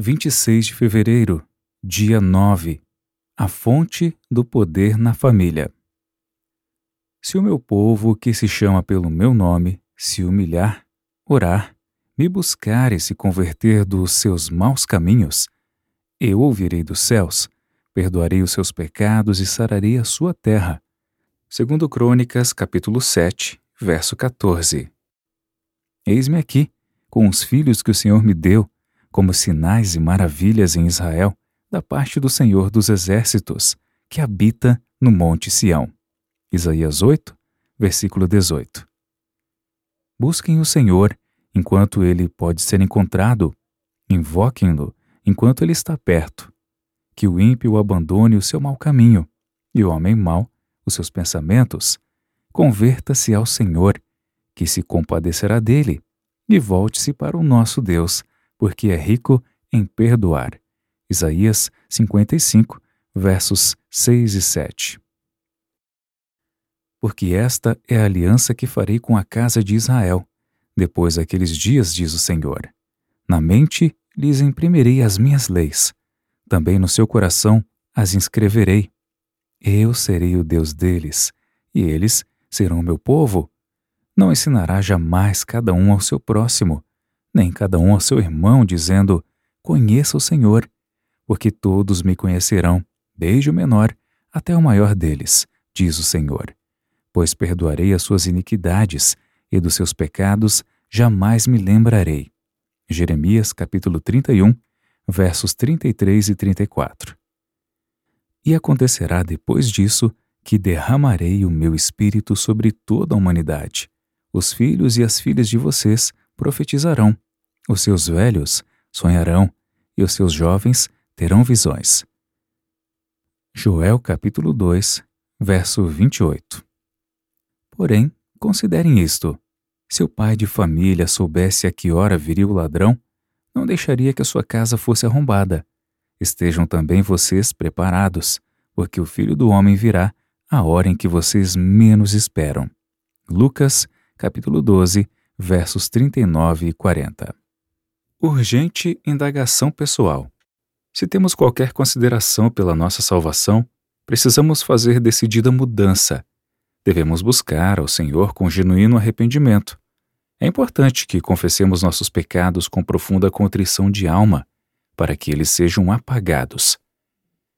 26 de fevereiro, dia 9 A fonte do poder na família. Se o meu povo, que se chama pelo meu nome, se humilhar, orar, me buscar e se converter dos seus maus caminhos, eu ouvirei dos céus, perdoarei os seus pecados e sararei a sua terra. Segundo Crônicas, capítulo 7, verso 14. Eis-me aqui, com os filhos que o Senhor me deu, como sinais e maravilhas em Israel, da parte do Senhor dos Exércitos, que habita no Monte Sião. Isaías 8, versículo 18. Busquem o Senhor enquanto ele pode ser encontrado, invoquem-no enquanto ele está perto. Que o ímpio abandone o seu mau caminho, e o homem mau, os seus pensamentos, converta-se ao Senhor, que se compadecerá dele, e volte-se para o nosso Deus, porque é rico em perdoar. Isaías 55, versos 6 e 7. Porque esta é a aliança que farei com a casa de Israel, depois daqueles dias, diz o Senhor. Na mente lhes imprimirei as minhas leis, também no seu coração as inscreverei. Eu serei o Deus deles, e eles serão meu povo. Não ensinará jamais cada um ao seu próximo, nem cada um ao seu irmão, dizendo: Conheça o Senhor, porque todos me conhecerão, desde o menor até o maior deles, diz o Senhor. Pois perdoarei as suas iniquidades, e dos seus pecados jamais me lembrarei. Jeremias capítulo 31, versos 33 e 34. E acontecerá depois disso que derramarei o meu espírito sobre toda a humanidade. Os filhos e as filhas de vocês profetizarão, os seus velhos sonharão, e os seus jovens terão visões. Joel capítulo 2, verso 28. Porém, considerem isto: se o pai de família soubesse a que hora viria o ladrão, não deixaria que a sua casa fosse arrombada. Estejam também vocês preparados, porque o filho do homem virá a hora em que vocês menos esperam. Lucas, capítulo 12, versos 39 e 40. Urgente indagação pessoal. Se temos qualquer consideração pela nossa salvação, precisamos fazer decidida mudança. Devemos buscar ao Senhor com genuíno arrependimento. É importante que confessemos nossos pecados com profunda contrição de alma, para que eles sejam apagados.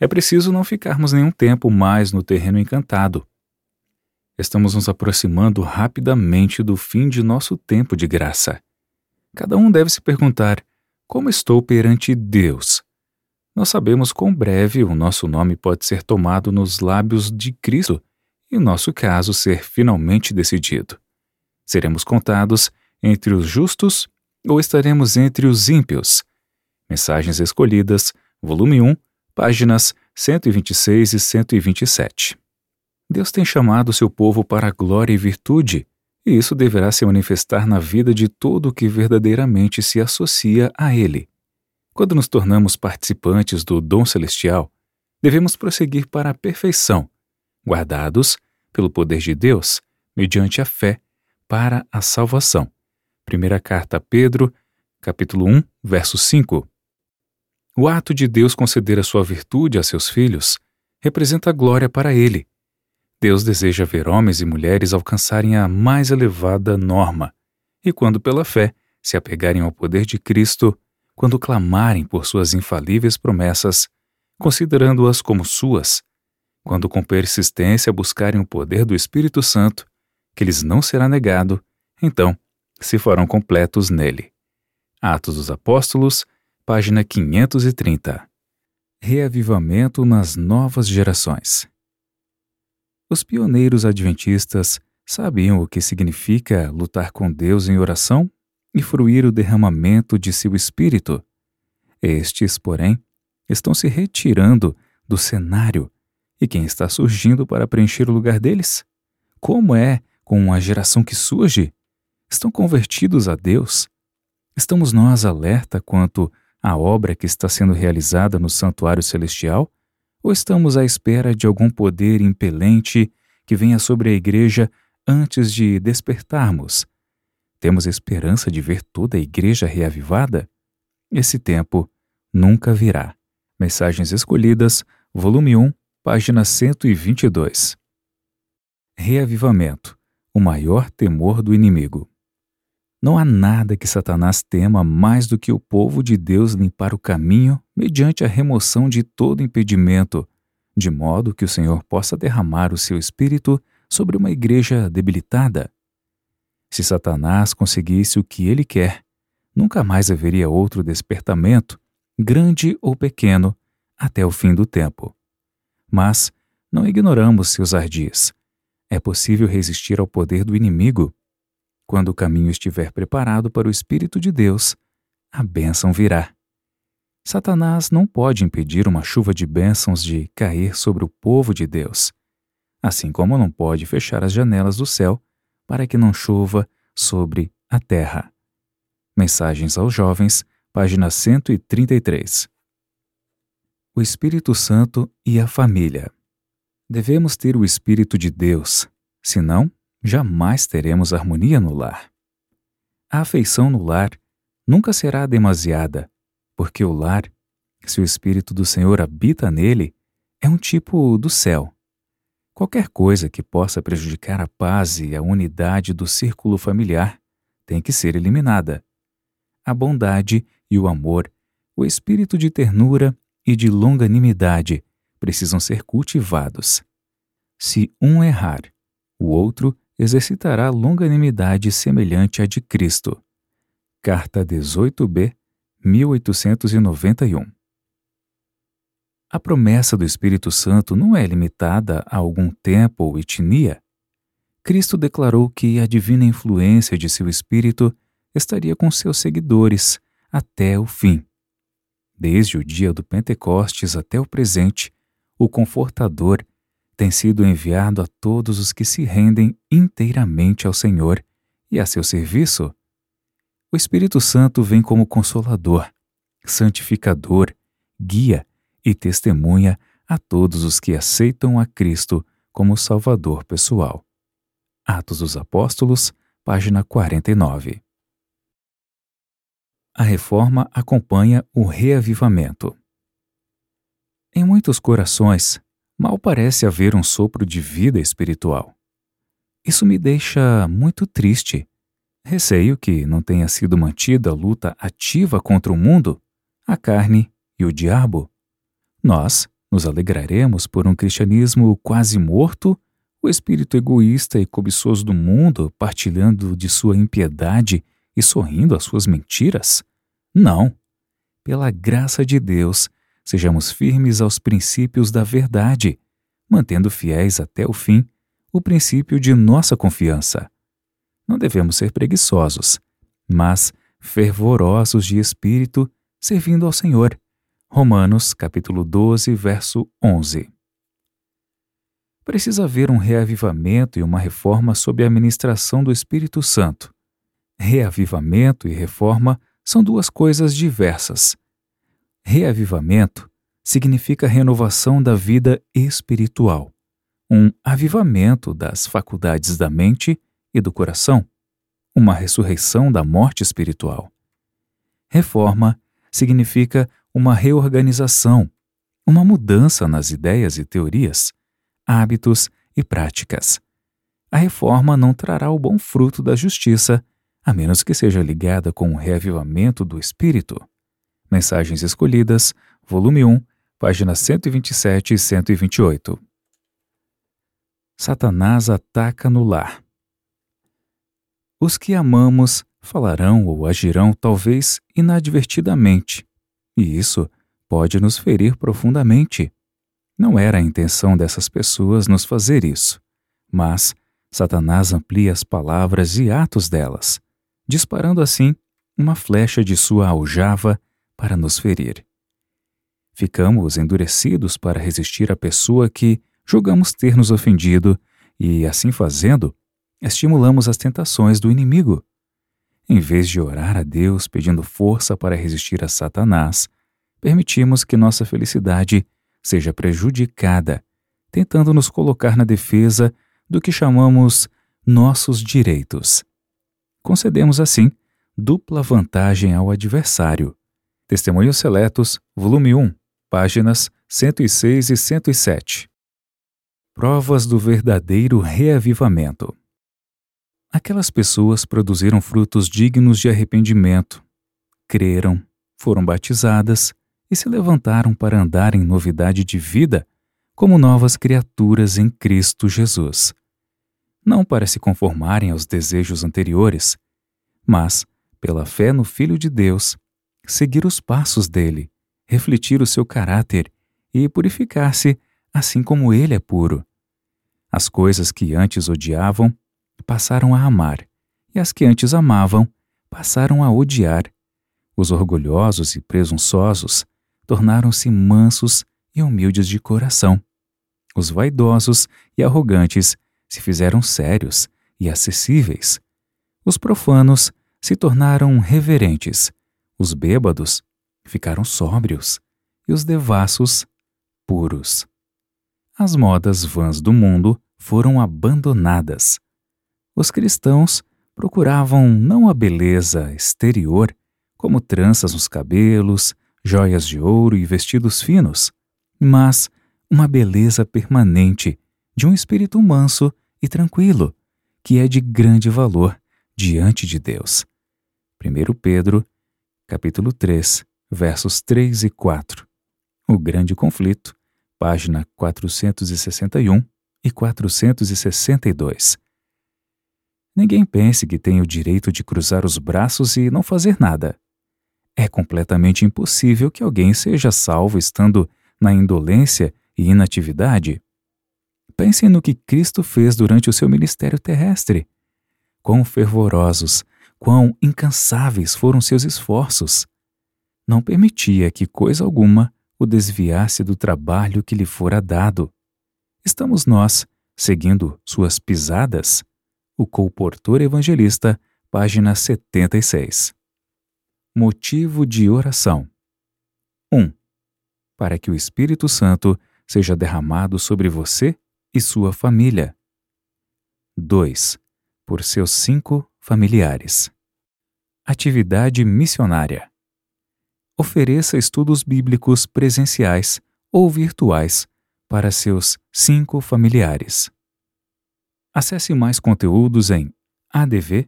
É preciso não ficarmos nenhum tempo mais no terreno encantado. Estamos nos aproximando rapidamente do fim de nosso tempo de graça. Cada um deve se perguntar: como estou perante Deus? Nós sabemos quão breve o nosso nome pode ser tomado nos lábios de Cristo e o nosso caso ser finalmente decidido. Seremos contados entre os justos ou estaremos entre os ímpios? Mensagens Escolhidas, volume 1, páginas 126 e 127. Deus tem chamado seu povo para glória e virtude e isso deverá se manifestar na vida de todo o que verdadeiramente se associa a Ele. Quando nos tornamos participantes do dom celestial, devemos prosseguir para a perfeição, guardados pelo poder de Deus, mediante a fé, para a salvação. Primeira carta a Pedro, capítulo 1, verso 5. O ato de Deus conceder a sua virtude a seus filhos representa glória para Ele Deus deseja ver homens e mulheres alcançarem a mais elevada norma, e quando pela fé se apegarem ao poder de Cristo, quando clamarem por suas infalíveis promessas, considerando-as como suas, quando com persistência buscarem o poder do Espírito Santo, que lhes não será negado, então se farão completos nele. Atos dos Apóstolos, página 530. Reavivamento nas novas gerações. Os pioneiros adventistas sabiam o que significa lutar com Deus em oração e fruir o derramamento de seu espírito. Estes, porém, estão se retirando do cenário. E quem está surgindo para preencher o lugar deles? Como é com a geração que surge? Estão convertidos a Deus? Estamos nós alerta quanto à obra que está sendo realizada no santuário celestial? Ou estamos à espera de algum poder impelente que venha sobre a igreja antes de despertarmos? Temos esperança de ver toda a igreja reavivada? Esse tempo nunca virá. Mensagens Escolhidas, volume 1, página 122. Reavivamento o maior temor do inimigo. Não há nada que Satanás tema mais do que o povo de Deus limpar o caminho mediante a remoção de todo impedimento, de modo que o Senhor possa derramar o seu espírito sobre uma igreja debilitada. Se Satanás conseguisse o que ele quer, nunca mais haveria outro despertamento, grande ou pequeno, até o fim do tempo. Mas não ignoramos seus ardis. É possível resistir ao poder do inimigo. Quando o caminho estiver preparado para o Espírito de Deus, a bênção virá. Satanás não pode impedir uma chuva de bênçãos de cair sobre o povo de Deus, assim como não pode fechar as janelas do céu para que não chova sobre a terra. Mensagens aos Jovens, página 133. O Espírito Santo e a Família. Devemos ter o Espírito de Deus, senão jamais teremos harmonia no lar. A afeição no lar nunca será demasiada, porque o lar, se o Espírito do Senhor habita nele, é um tipo do céu. Qualquer coisa que possa prejudicar a paz e a unidade do círculo familiar tem que ser eliminada. A bondade e o amor, o espírito de ternura e de longanimidade precisam ser cultivados. Se um errar, o outro exercitará longanimidade semelhante à de Cristo. Carta 18b, 1891. A promessa do Espírito Santo não é limitada a algum tempo ou etnia. Cristo declarou que a divina influência de seu Espírito estaria com seus seguidores até o fim. Desde o dia do Pentecostes até o presente, o Confortador, tem sido enviado a todos os que se rendem inteiramente ao Senhor e a seu serviço. O Espírito Santo vem como consolador, santificador, guia e testemunha a todos os que aceitam a Cristo como Salvador pessoal. Atos dos Apóstolos, página 49. A reforma acompanha o reavivamento. Em muitos corações, mal parece haver um sopro de vida espiritual. Isso me deixa muito triste. Receio que não tenha sido mantida a luta ativa contra o mundo, a carne e o diabo. Nós nos alegraremos por um cristianismo quase morto, o espírito egoísta e cobiçoso do mundo partilhando de sua impiedade e sorrindo às suas mentiras? Não. Pela graça de Deus, sejamos firmes aos princípios da verdade, mantendo fiéis até o fim o princípio de nossa confiança. Não devemos ser preguiçosos, mas fervorosos de espírito, servindo ao Senhor. Romanos capítulo 12, verso 11. Precisa haver um reavivamento e uma reforma sob a administração do Espírito Santo. Reavivamento e reforma são duas coisas diversas. Reavivamento significa renovação da vida espiritual, um avivamento das faculdades da mente e do coração, uma ressurreição da morte espiritual. Reforma significa uma reorganização, uma mudança nas ideias e teorias, hábitos e práticas. A reforma não trará o bom fruto da justiça, a menos que seja ligada com o reavivamento do espírito. Mensagens Escolhidas, volume 1, páginas 127 e 128. Satanás ataca no lar. Os que amamos falarão ou agirão talvez inadvertidamente, e isso pode nos ferir profundamente. Não era a intenção dessas pessoas nos fazer isso, mas Satanás amplia as palavras e atos delas, disparando assim uma flecha de sua aljava para nos ferir. Ficamos endurecidos para resistir à pessoa que julgamos ter nos ofendido e, assim fazendo, estimulamos as tentações do inimigo. Em vez de orar a Deus pedindo força para resistir a Satanás, permitimos que nossa felicidade seja prejudicada, tentando nos colocar na defesa do que chamamos nossos direitos. Concedemos, assim, dupla vantagem ao adversário Testemunhos Seletos, volume 1, páginas 106 e 107. Provas do verdadeiro reavivamento. Aquelas pessoas produziram frutos dignos de arrependimento, creram, foram batizadas e se levantaram para andar em novidade de vida como novas criaturas em Cristo Jesus. Não para se conformarem aos desejos anteriores, mas, pela fé no Filho de Deus, seguir os passos dele, refletir o seu caráter e purificar-se assim como ele é puro. As coisas que antes odiavam passaram a amar, e as que antes amavam passaram a odiar. Os orgulhosos e presunçosos tornaram-se mansos e humildes de coração. Os vaidosos e arrogantes se fizeram sérios e acessíveis. Os profanos se tornaram reverentes os bêbados ficaram sóbrios e os devassos puros. As modas vãs do mundo foram abandonadas. Os cristãos procuravam não a beleza exterior, como tranças nos cabelos, joias de ouro e vestidos finos, mas uma beleza permanente de um espírito manso e tranquilo, que é de grande valor diante de Deus. 1 Pedro capítulo 3, versos 3 e 4. O Grande Conflito, página 461 e 462. Ninguém pense que tem o direito de cruzar os braços e não fazer nada. É completamente impossível que alguém seja salvo estando na indolência e inatividade. Pensem no que Cristo fez durante o seu ministério terrestre. Quão fervorosos, quão incansáveis foram seus esforços. Não permitia que coisa alguma o desviasse do trabalho que lhe fora dado. Estamos nós, seguindo suas pisadas? O Colportor Evangelista, página 76. Motivo de oração 1. Para que o Espírito Santo seja derramado sobre você e sua família. 2. Por seus cinco familiares. Atividade missionária. Ofereça estudos bíblicos presenciais ou virtuais para seus cinco familiares. Acesse mais conteúdos em adv.st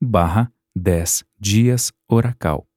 barra 10 dias oracal.